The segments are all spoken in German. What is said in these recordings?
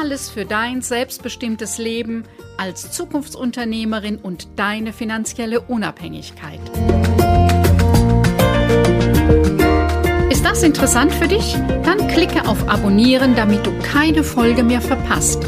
Alles für dein selbstbestimmtes Leben als Zukunftsunternehmerin und deine finanzielle Unabhängigkeit. Ist das interessant für dich? Dann klicke auf Abonnieren, damit du keine Folge mehr verpasst.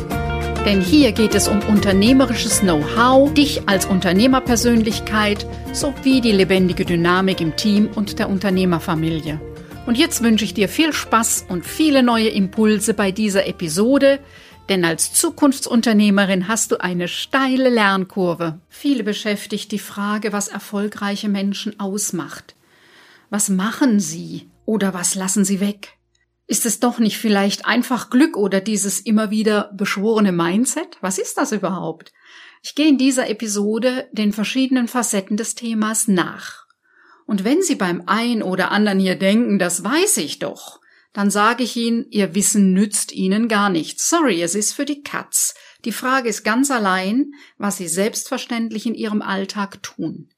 Denn hier geht es um unternehmerisches Know-how, dich als Unternehmerpersönlichkeit sowie die lebendige Dynamik im Team und der Unternehmerfamilie. Und jetzt wünsche ich dir viel Spaß und viele neue Impulse bei dieser Episode, denn als Zukunftsunternehmerin hast du eine steile Lernkurve. Viele beschäftigt die Frage, was erfolgreiche Menschen ausmacht. Was machen sie oder was lassen sie weg? Ist es doch nicht vielleicht einfach Glück oder dieses immer wieder beschworene Mindset? Was ist das überhaupt? Ich gehe in dieser Episode den verschiedenen Facetten des Themas nach. Und wenn Sie beim ein oder anderen hier denken, das weiß ich doch, dann sage ich Ihnen, Ihr Wissen nützt Ihnen gar nichts. Sorry, es ist für die Katz. Die Frage ist ganz allein, was Sie selbstverständlich in Ihrem Alltag tun.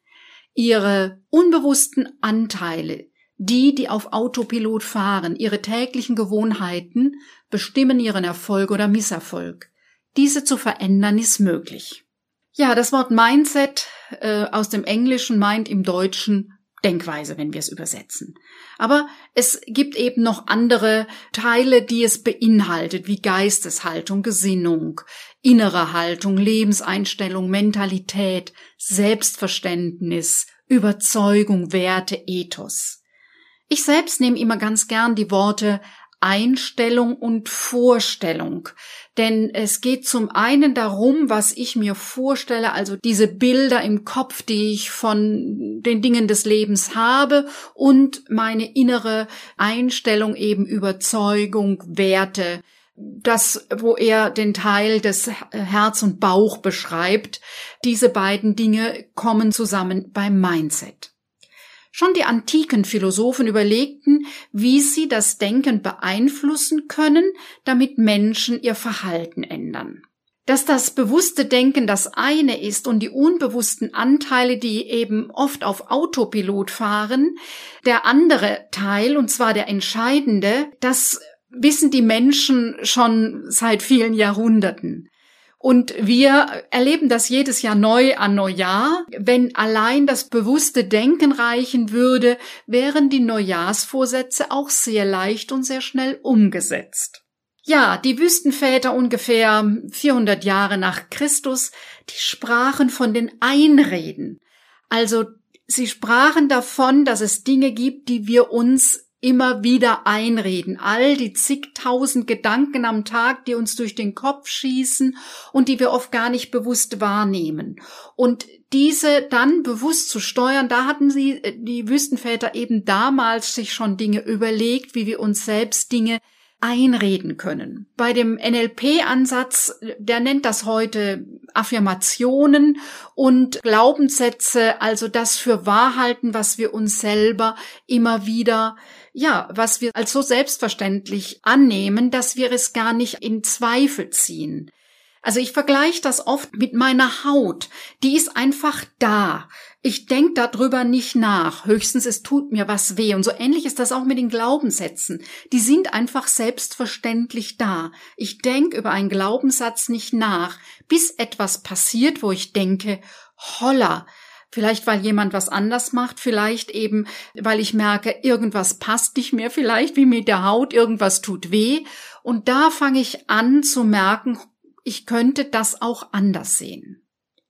Ihre unbewussten Anteile, die, die auf Autopilot fahren, ihre täglichen Gewohnheiten bestimmen ihren Erfolg oder Misserfolg. Diese zu verändern ist möglich. Ja, das Wort Mindset äh, aus dem Englischen meint im Deutschen Denkweise, wenn wir es übersetzen. Aber es gibt eben noch andere Teile, die es beinhaltet, wie Geisteshaltung, Gesinnung, innere Haltung, Lebenseinstellung, Mentalität, Selbstverständnis, Überzeugung, Werte, Ethos. Ich selbst nehme immer ganz gern die Worte Einstellung und Vorstellung. Denn es geht zum einen darum, was ich mir vorstelle, also diese Bilder im Kopf, die ich von den Dingen des Lebens habe und meine innere Einstellung eben Überzeugung, Werte, das, wo er den Teil des Herz und Bauch beschreibt. Diese beiden Dinge kommen zusammen beim Mindset. Schon die antiken Philosophen überlegten, wie sie das Denken beeinflussen können, damit Menschen ihr Verhalten ändern. Dass das bewusste Denken das eine ist und die unbewussten Anteile, die eben oft auf Autopilot fahren, der andere Teil, und zwar der entscheidende, das wissen die Menschen schon seit vielen Jahrhunderten. Und wir erleben das jedes Jahr neu an Neujahr. Wenn allein das bewusste Denken reichen würde, wären die Neujahrsvorsätze auch sehr leicht und sehr schnell umgesetzt. Ja, die Wüstenväter ungefähr 400 Jahre nach Christus, die sprachen von den Einreden. Also sie sprachen davon, dass es Dinge gibt, die wir uns immer wieder einreden. All die zigtausend Gedanken am Tag, die uns durch den Kopf schießen und die wir oft gar nicht bewusst wahrnehmen. Und diese dann bewusst zu steuern, da hatten sie, äh, die Wüstenväter eben damals sich schon Dinge überlegt, wie wir uns selbst Dinge einreden können. Bei dem NLP-Ansatz, der nennt das heute Affirmationen und Glaubenssätze, also das für Wahrhalten, was wir uns selber immer wieder ja, was wir als so selbstverständlich annehmen, dass wir es gar nicht in Zweifel ziehen. Also ich vergleiche das oft mit meiner Haut. Die ist einfach da. Ich denke darüber nicht nach. Höchstens es tut mir was weh. Und so ähnlich ist das auch mit den Glaubenssätzen. Die sind einfach selbstverständlich da. Ich denke über einen Glaubenssatz nicht nach, bis etwas passiert, wo ich denke, holla, Vielleicht, weil jemand was anders macht, vielleicht eben, weil ich merke, irgendwas passt nicht mehr, vielleicht wie mit der Haut, irgendwas tut weh. Und da fange ich an zu merken, ich könnte das auch anders sehen.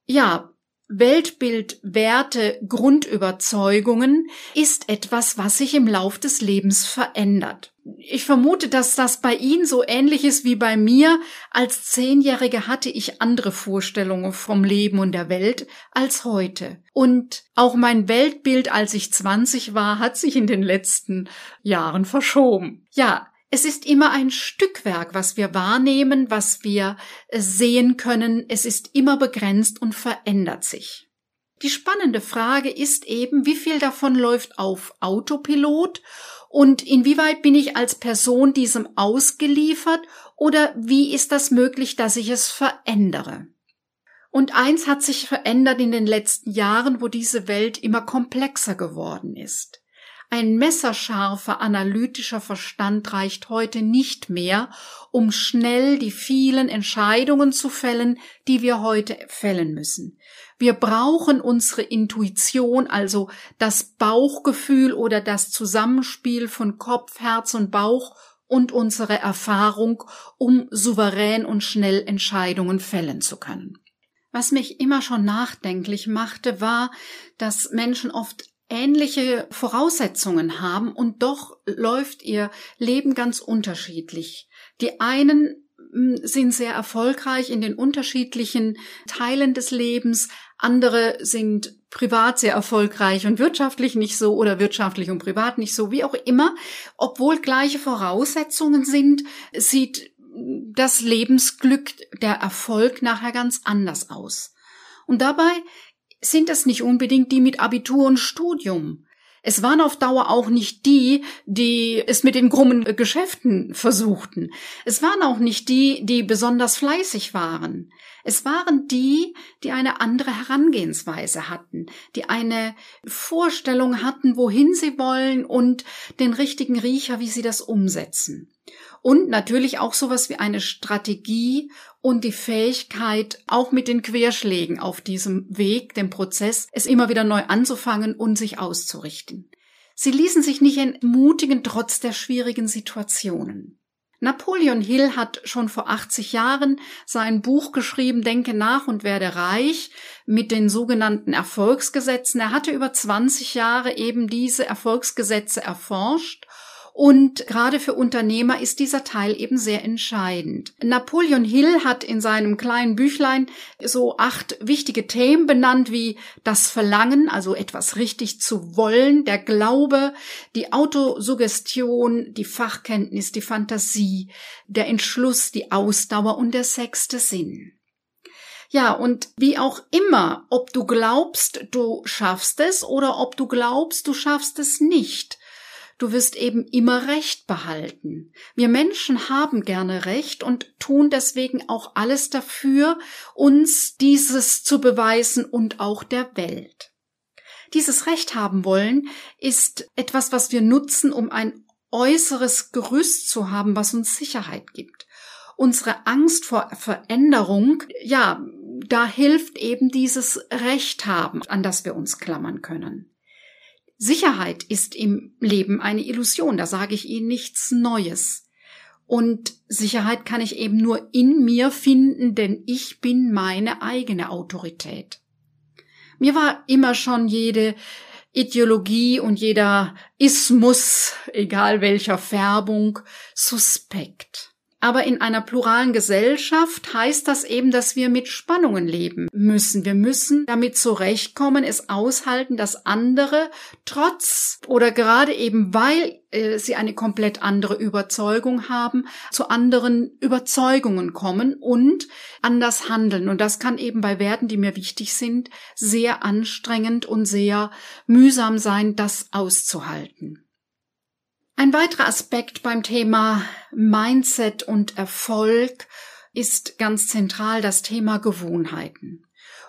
Ja, Weltbild, Werte, Grundüberzeugungen ist etwas, was sich im Lauf des Lebens verändert. Ich vermute, dass das bei Ihnen so ähnlich ist wie bei mir. Als Zehnjährige hatte ich andere Vorstellungen vom Leben und der Welt als heute. Und auch mein Weltbild, als ich 20 war, hat sich in den letzten Jahren verschoben. Ja, Es ist immer ein Stückwerk, was wir wahrnehmen, was wir äh, sehen können. Es ist immer begrenzt und verändert sich. Die spannende Frage ist eben, wie viel davon läuft auf Autopilot und inwieweit bin ich als Person diesem ausgeliefert oder wie ist das möglich, dass ich es verändere? Und eins hat sich verändert in den letzten Jahren, wo diese Welt immer komplexer geworden ist. Ein messerscharfer analytischer Verstand reicht heute nicht mehr, um schnell die vielen Entscheidungen zu fällen, die wir heute fällen müssen. Wir brauchen unsere Intuition, also das Bauchgefühl oder das Zusammenspiel von Kopf, Herz und Bauch und unsere Erfahrung, um souverän und schnell Entscheidungen fällen zu können. Was mich immer schon nachdenklich machte, war, dass Menschen oft ähnliche Voraussetzungen haben und doch läuft ihr Leben ganz unterschiedlich. Die einen hm, sind sehr erfolgreich in den unterschiedlichen Teilen des Lebens, andere sind privat sehr erfolgreich und wirtschaftlich nicht so oder wirtschaftlich und privat nicht so, wie auch immer. Obwohl gleiche Voraussetzungen sind, sieht das Lebensglück, der Erfolg nachher ganz anders aus. Und dabei sind es nicht unbedingt die mit Abitur und Studium. Es waren auf Dauer auch nicht die, die es mit den krummen Geschäften versuchten. Es waren auch nicht die, die besonders fleißig waren. Es waren die, die eine andere Herangehensweise hatten, die eine Vorstellung hatten, wohin sie wollen und den richtigen Riecher, wie sie das umsetzen. Und natürlich auch sowas wie eine Strategie und die Fähigkeit, auch mit den Querschlägen auf diesem Weg, dem Prozess, es immer wieder neu anzufangen und sich auszurichten. Sie ließen sich nicht entmutigen trotz der schwierigen Situationen. Napoleon Hill hat schon vor 80 Jahren sein Buch geschrieben, Denke nach und werde reich, mit den sogenannten Erfolgsgesetzen. Er hatte über 20 Jahre eben diese Erfolgsgesetze erforscht und gerade für Unternehmer ist dieser Teil eben sehr entscheidend. Napoleon Hill hat in seinem kleinen Büchlein so acht wichtige Themen benannt, wie das Verlangen, also etwas richtig zu wollen, der Glaube, die Autosuggestion, die Fachkenntnis, die Fantasie, der Entschluss, die Ausdauer und der sechste Sinn. Ja, und wie auch immer, ob du glaubst, du schaffst es oder ob du glaubst, du schaffst es nicht, du wirst eben immer Recht behalten. Wir Menschen haben gerne Recht und tun deswegen auch alles dafür, uns dieses zu beweisen und auch der Welt. Dieses Recht haben wollen ist etwas, was wir nutzen, um ein äußeres Gerüst zu haben, was uns Sicherheit gibt. Unsere Angst vor Veränderung, ja, da hilft eben dieses Recht haben, an das wir uns klammern können. Sicherheit ist im Leben eine Illusion, da sage ich Ihnen nichts Neues. Und Sicherheit kann ich eben nur in mir finden, denn ich bin meine eigene Autorität. Mir war immer schon jede Ideologie und jeder Ismus, egal welcher Färbung, suspekt. Aber in einer pluralen Gesellschaft heißt das eben, dass wir mit Spannungen leben müssen. Wir müssen damit zurechtkommen, es aushalten, dass andere trotz oder gerade eben weil äh, sie eine komplett andere Überzeugung haben, zu anderen Überzeugungen kommen und anders handeln. Und das kann eben bei Werten, die mir wichtig sind, sehr anstrengend und sehr mühsam sein, das auszuhalten. Ein weiterer Aspekt beim Thema Mindset und Erfolg ist ganz zentral das Thema Gewohnheiten.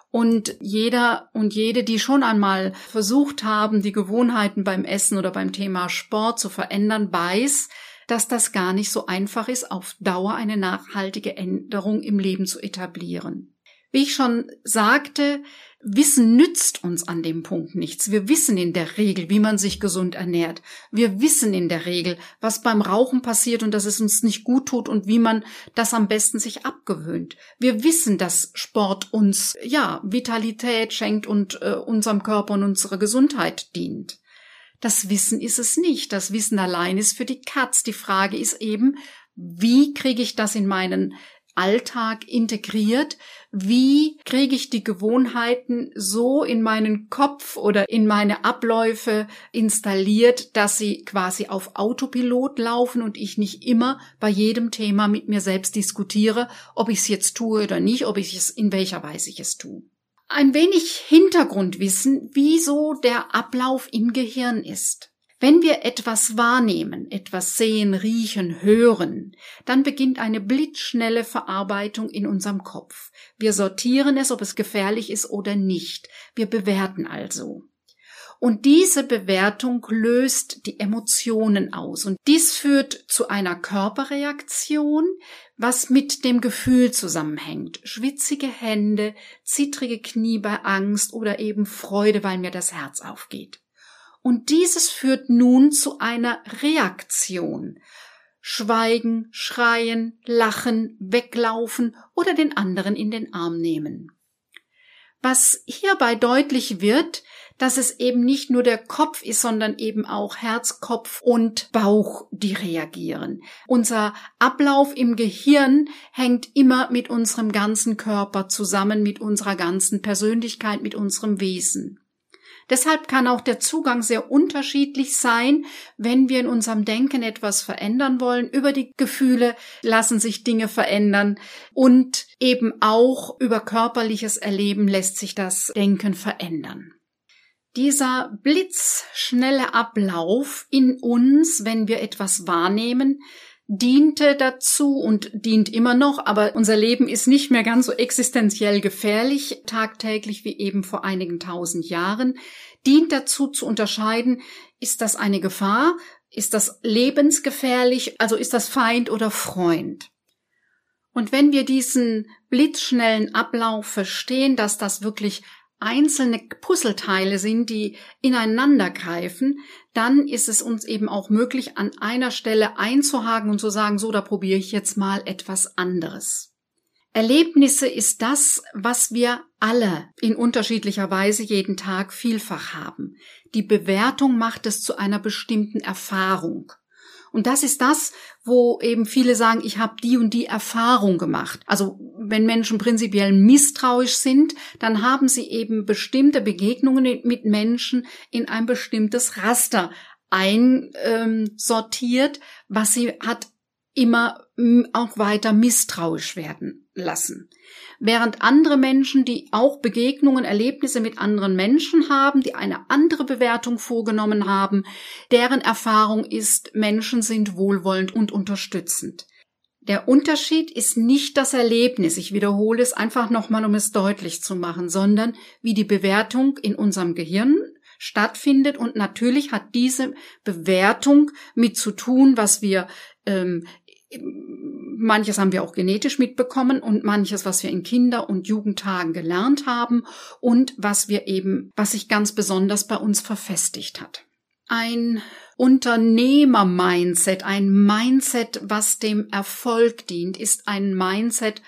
Und jeder und jede, die schon einmal versucht haben, die Gewohnheiten beim Essen oder beim Thema Sport zu verändern, weiß, dass das gar nicht so einfach ist, auf Dauer eine nachhaltige Änderung im Leben zu etablieren. Wie ich schon sagte, Wissen nützt uns an dem Punkt nichts. Wir wissen in der Regel, wie man sich gesund ernährt. Wir wissen in der Regel, was beim Rauchen passiert und dass es uns nicht gut tut und wie man das am besten sich abgewöhnt. Wir wissen, dass Sport uns, ja, Vitalität schenkt und äh, unserem Körper und unserer Gesundheit dient. Das Wissen ist es nicht. Das Wissen allein ist für die Katz. Die Frage ist eben, wie kriege ich das in meinen Alltag integriert? Wie kriege ich die Gewohnheiten so in meinen Kopf oder in meine Abläufe installiert, dass sie quasi auf Autopilot laufen und ich nicht immer bei jedem Thema mit mir selbst diskutiere, ob ich es jetzt tue oder nicht, ob ich es in welcher Weise ich es tue? Ein wenig Hintergrundwissen, wieso der Ablauf im Gehirn ist. Wenn wir etwas wahrnehmen, etwas sehen, riechen, hören, dann beginnt eine blitzschnelle Verarbeitung in unserem Kopf. Wir sortieren es, ob es gefährlich ist oder nicht. Wir bewerten also. Und diese Bewertung löst die Emotionen aus. Und dies führt zu einer Körperreaktion, was mit dem Gefühl zusammenhängt. Schwitzige Hände, zittrige Knie bei Angst oder eben Freude, weil mir das Herz aufgeht. Und dieses führt nun zu einer Reaktion. Schweigen, schreien, lachen, weglaufen oder den anderen in den Arm nehmen. Was hierbei deutlich wird, dass es eben nicht nur der Kopf ist, sondern eben auch Herz, Kopf und Bauch, die reagieren. Unser Ablauf im Gehirn hängt immer mit unserem ganzen Körper zusammen, mit unserer ganzen Persönlichkeit, mit unserem Wesen. Deshalb kann auch der Zugang sehr unterschiedlich sein, wenn wir in unserem Denken etwas verändern wollen. Über die Gefühle lassen sich Dinge verändern und eben auch über körperliches Erleben lässt sich das Denken verändern. Dieser blitzschnelle Ablauf in uns, wenn wir etwas wahrnehmen, diente dazu und dient immer noch, aber unser Leben ist nicht mehr ganz so existenziell gefährlich tagtäglich wie eben vor einigen tausend Jahren, dient dazu zu unterscheiden, ist das eine Gefahr, ist das lebensgefährlich, also ist das Feind oder Freund. Und wenn wir diesen blitzschnellen Ablauf verstehen, dass das wirklich einzelne Puzzleteile sind, die ineinander greifen, dann ist es uns eben auch möglich, an einer Stelle einzuhaken und zu sagen, so, da probiere ich jetzt mal etwas anderes. Erlebnisse ist das, was wir alle in unterschiedlicher Weise jeden Tag vielfach haben. Die Bewertung macht es zu einer bestimmten Erfahrung. Und das ist das, wo eben viele sagen, ich habe die und die Erfahrung gemacht. Also wenn Menschen prinzipiell misstrauisch sind, dann haben sie eben bestimmte Begegnungen mit Menschen in ein bestimmtes Raster einsortiert, was sie hat immer auch weiter misstrauisch werden lassen während andere Menschen, die auch Begegnungen, Erlebnisse mit anderen Menschen haben, die eine andere Bewertung vorgenommen haben, deren Erfahrung ist, Menschen sind wohlwollend und unterstützend. Der Unterschied ist nicht das Erlebnis, ich wiederhole es einfach nochmal, um es deutlich zu machen, sondern wie die Bewertung in unserem Gehirn stattfindet und natürlich hat diese Bewertung mit zu tun, was wir ähm, manches haben wir auch genetisch mitbekommen und manches, was wir in Kinder- und Jugendtagen gelernt haben und was wir eben, was sich ganz besonders bei uns verfestigt hat. Ein Unternehmer-Mindset, ein Mindset, was dem Erfolg dient, ist ein Mindset,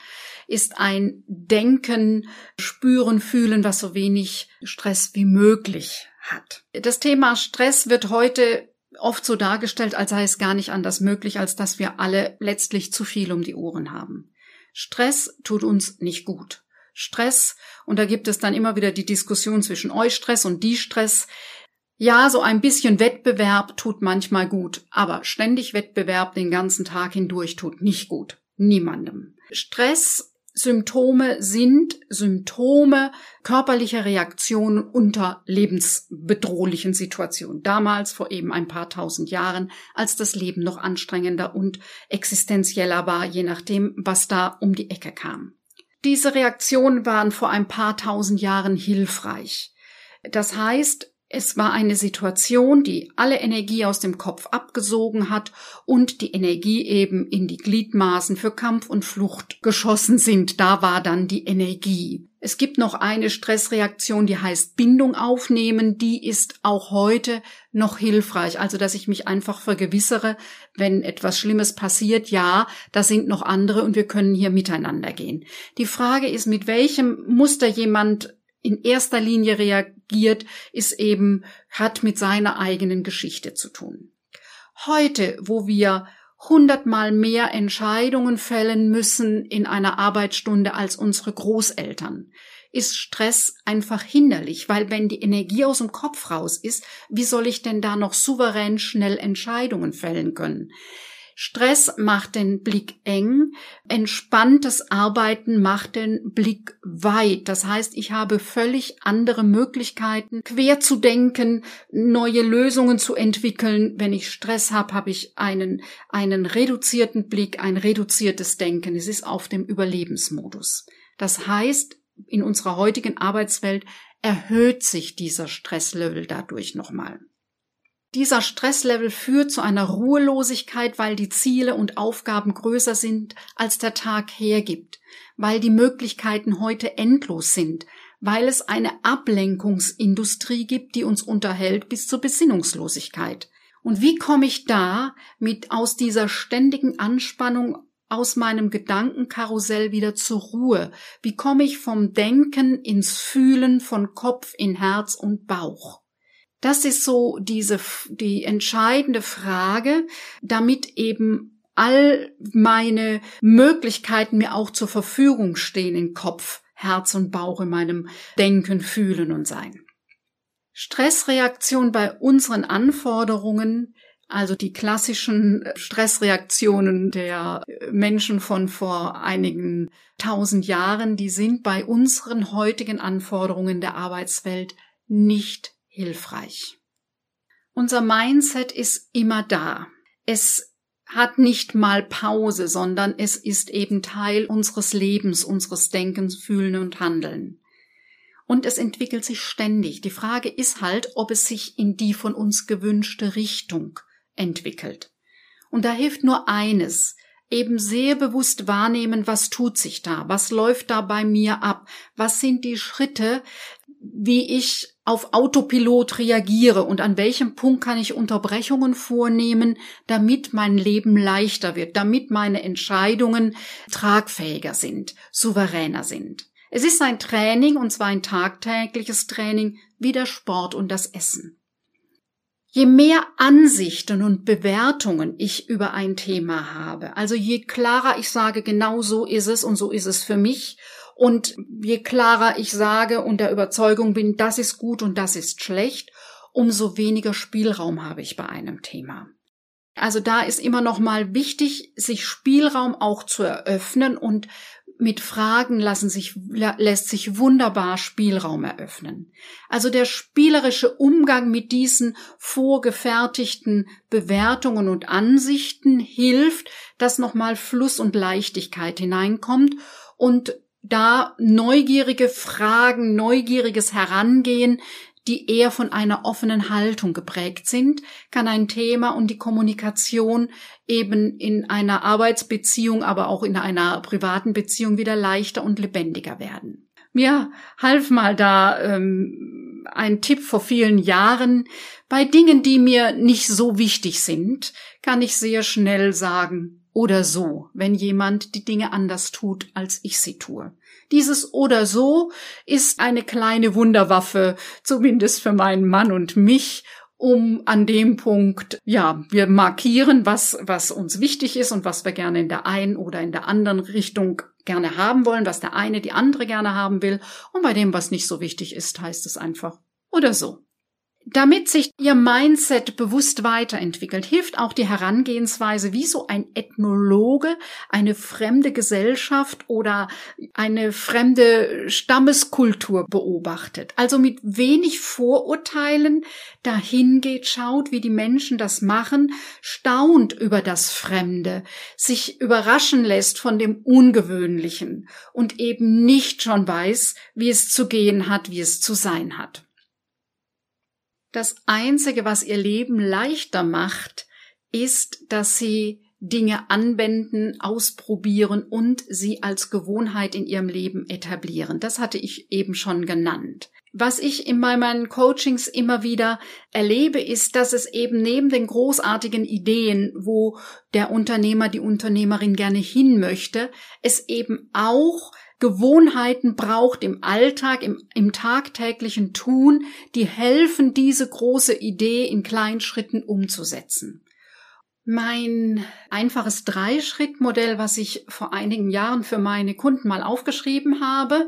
ist ein Denken, Spüren, Fühlen, was so wenig Stress wie möglich hat. Das Thema Stress wird heute oft so dargestellt, als sei es gar nicht anders möglich, als dass wir alle letztlich zu viel um die Ohren haben. Stress tut uns nicht gut. Stress, und da gibt es dann immer wieder die Diskussion zwischen euch Stress und die Stress. Ja, so ein bisschen Wettbewerb tut manchmal gut, aber ständig Wettbewerb den ganzen Tag hindurch tut nicht gut. Niemandem. Stress Symptome sind Symptome körperlicher Reaktionen unter lebensbedrohlichen Situationen. Damals, vor eben ein paar tausend Jahren, als das Leben noch anstrengender und existenzieller war, je nachdem, was da um die Ecke kam. Diese Reaktionen waren vor ein paar tausend Jahren hilfreich. Das heißt, es war eine Situation, die alle Energie aus dem Kopf abgesogen hat und die Energie eben in die Gliedmaßen für Kampf und Flucht geschossen sind. Da war dann die Energie. Es gibt noch eine Stressreaktion, die heißt Bindung aufnehmen. Die ist auch heute noch hilfreich. Also, dass ich mich einfach vergewissere, wenn etwas Schlimmes passiert, ja, da sind noch andere und wir können hier miteinander gehen. Die Frage ist, mit welchem Muster jemand in erster Linie reagiert, ist eben, hat mit seiner eigenen Geschichte zu tun. Heute, wo wir hundertmal mehr Entscheidungen fällen müssen in einer Arbeitsstunde als unsere Großeltern, ist Stress einfach hinderlich, weil wenn die Energie aus dem Kopf raus ist, wie soll ich denn da noch souverän schnell Entscheidungen fällen können? Stress macht den Blick eng, entspanntes Arbeiten macht den Blick weit. Das heißt, ich habe völlig andere Möglichkeiten, quer zu denken, neue Lösungen zu entwickeln. Wenn ich Stress habe, habe ich einen, einen reduzierten Blick, ein reduziertes Denken. Es ist auf dem Überlebensmodus. Das heißt, in unserer heutigen Arbeitswelt erhöht sich dieser Stresslevel dadurch nochmal. Dieser Stresslevel führt zu einer Ruhelosigkeit, weil die Ziele und Aufgaben größer sind, als der Tag hergibt, weil die Möglichkeiten heute endlos sind, weil es eine Ablenkungsindustrie gibt, die uns unterhält bis zur Besinnungslosigkeit. Und wie komme ich da mit aus dieser ständigen Anspannung aus meinem Gedankenkarussell wieder zur Ruhe? Wie komme ich vom Denken ins Fühlen von Kopf in Herz und Bauch? Das ist so diese, die entscheidende Frage, damit eben all meine Möglichkeiten mir auch zur Verfügung stehen in Kopf, Herz und Bauch in meinem Denken, Fühlen und Sein. Stressreaktion bei unseren Anforderungen, also die klassischen Stressreaktionen der Menschen von vor einigen tausend Jahren, die sind bei unseren heutigen Anforderungen der Arbeitswelt nicht hilfreich. Unser Mindset ist immer da. Es hat nicht mal Pause, sondern es ist eben Teil unseres Lebens, unseres Denkens, Fühlen und Handeln. Und es entwickelt sich ständig. Die Frage ist halt, ob es sich in die von uns gewünschte Richtung entwickelt. Und da hilft nur eines, eben sehr bewusst wahrnehmen, was tut sich da, was läuft da bei mir ab, was sind die Schritte, wie ich auf Autopilot reagiere und an welchem Punkt kann ich Unterbrechungen vornehmen, damit mein Leben leichter wird, damit meine Entscheidungen tragfähiger sind, souveräner sind. Es ist ein Training, und zwar ein tagtägliches Training, wie der Sport und das Essen. Je mehr Ansichten und Bewertungen ich über ein Thema habe, also je klarer ich sage, genau so ist es und so ist es für mich, und je klarer ich sage und der Überzeugung bin, das ist gut und das ist schlecht, umso weniger Spielraum habe ich bei einem Thema. Also da ist immer noch mal wichtig, sich Spielraum auch zu eröffnen und mit Fragen lassen sich, lässt sich wunderbar Spielraum eröffnen. Also der spielerische Umgang mit diesen vorgefertigten Bewertungen und Ansichten hilft, dass nochmal Fluss und Leichtigkeit hineinkommt und da neugierige Fragen, neugieriges Herangehen, die eher von einer offenen Haltung geprägt sind, kann ein Thema und die Kommunikation eben in einer Arbeitsbeziehung, aber auch in einer privaten Beziehung wieder leichter und lebendiger werden. Mir half mal da ähm, ein Tipp vor vielen Jahren. Bei Dingen, die mir nicht so wichtig sind, kann ich sehr schnell sagen, oder so, wenn jemand die Dinge anders tut, als ich sie tue. Dieses oder so ist eine kleine Wunderwaffe, zumindest für meinen Mann und mich, um an dem Punkt, ja, wir markieren, was, was uns wichtig ist und was wir gerne in der einen oder in der anderen Richtung gerne haben wollen, was der eine die andere gerne haben will. Und bei dem, was nicht so wichtig ist, heißt es einfach oder so. Damit sich Ihr Mindset bewusst weiterentwickelt, hilft auch die Herangehensweise, wie so ein Ethnologe eine fremde Gesellschaft oder eine fremde Stammeskultur beobachtet. Also mit wenig Vorurteilen dahin geht, schaut, wie die Menschen das machen, staunt über das Fremde, sich überraschen lässt von dem Ungewöhnlichen und eben nicht schon weiß, wie es zu gehen hat, wie es zu sein hat. Das Einzige, was ihr Leben leichter macht, ist, dass sie Dinge anwenden, ausprobieren und sie als Gewohnheit in ihrem Leben etablieren. Das hatte ich eben schon genannt. Was ich in meinen Coachings immer wieder erlebe, ist, dass es eben neben den großartigen Ideen, wo der Unternehmer, die Unternehmerin gerne hin möchte, es eben auch Gewohnheiten braucht im Alltag, im, im tagtäglichen Tun, die helfen, diese große Idee in kleinen Schritten umzusetzen. Mein einfaches Dreischrittmodell, was ich vor einigen Jahren für meine Kunden mal aufgeschrieben habe,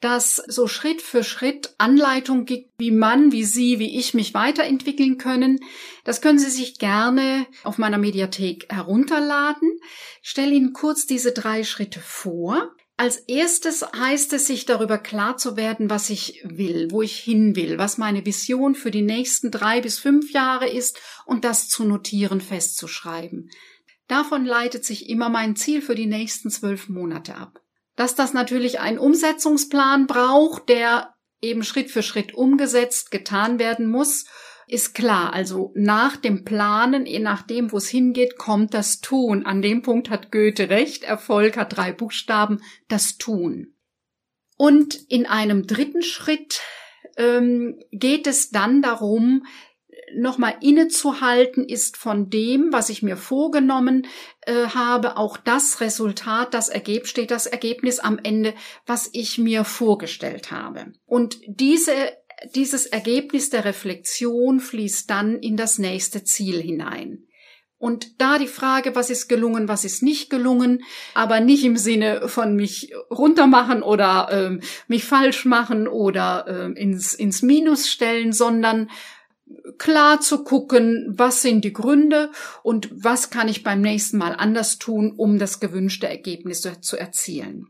das so Schritt für Schritt Anleitung gibt, wie man, wie Sie, wie ich mich weiterentwickeln können. Das können Sie sich gerne auf meiner Mediathek herunterladen. Ich stelle Ihnen kurz diese drei Schritte vor. Als erstes heißt es, sich darüber klar zu werden, was ich will, wo ich hin will, was meine Vision für die nächsten drei bis fünf Jahre ist und das zu notieren, festzuschreiben. Davon leitet sich immer mein Ziel für die nächsten zwölf Monate ab. Dass das natürlich einen Umsetzungsplan braucht, der eben Schritt für Schritt umgesetzt, getan werden muss ist klar. Also nach dem Planen, je nachdem, wo es hingeht, kommt das Tun. An dem Punkt hat Goethe recht. Erfolg hat drei Buchstaben, das Tun. Und in einem dritten Schritt ähm, geht es dann darum, nochmal innezuhalten, ist von dem, was ich mir vorgenommen äh, habe, auch das Resultat, das Ergebnis, steht das Ergebnis am Ende, was ich mir vorgestellt habe. Und diese dieses Ergebnis der Reflexion fließt dann in das nächste Ziel hinein. Und da die Frage, was ist gelungen, was ist nicht gelungen, aber nicht im Sinne von mich runtermachen oder ähm, mich falsch machen oder ähm, ins, ins Minus stellen, sondern klar zu gucken, was sind die Gründe und was kann ich beim nächsten Mal anders tun, um das gewünschte Ergebnis zu erzielen.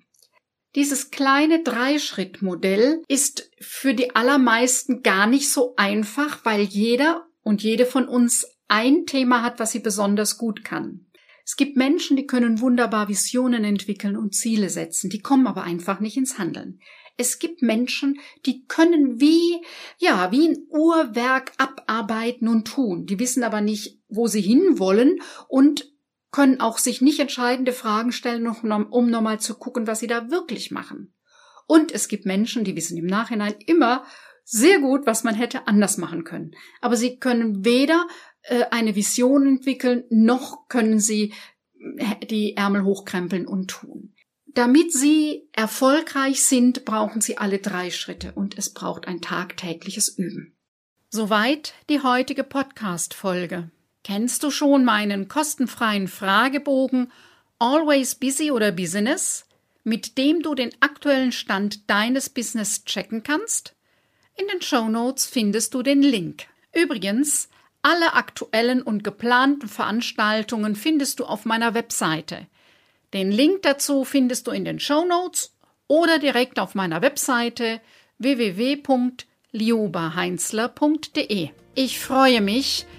Dieses kleine Dreischrittmodell ist für die allermeisten gar nicht so einfach, weil jeder und jede von uns ein Thema hat, was sie besonders gut kann. Es gibt Menschen, die können wunderbar Visionen entwickeln und Ziele setzen, die kommen aber einfach nicht ins Handeln. Es gibt Menschen, die können wie, ja, wie ein Uhrwerk abarbeiten und tun. Die wissen aber nicht, wo sie hinwollen und können auch sich nicht entscheidende Fragen stellen, um nochmal zu gucken, was sie da wirklich machen. Und es gibt Menschen, die wissen im Nachhinein immer sehr gut, was man hätte anders machen können. Aber sie können weder äh, eine Vision entwickeln, noch können sie äh, die Ärmel hochkrempeln und tun. Damit sie erfolgreich sind, brauchen sie alle drei Schritte und es braucht ein tagtägliches Üben. Soweit die heutige Podcast-Folge. Kennst du schon meinen kostenfreien Fragebogen Always Busy oder Business, mit dem du den aktuellen Stand deines Business checken kannst? In den Show Notes findest du den Link. Übrigens, alle aktuellen und geplanten Veranstaltungen findest du auf meiner Webseite. Den Link dazu findest du in den Show Notes oder direkt auf meiner Webseite www.liobaheinzler.de. Ich freue mich,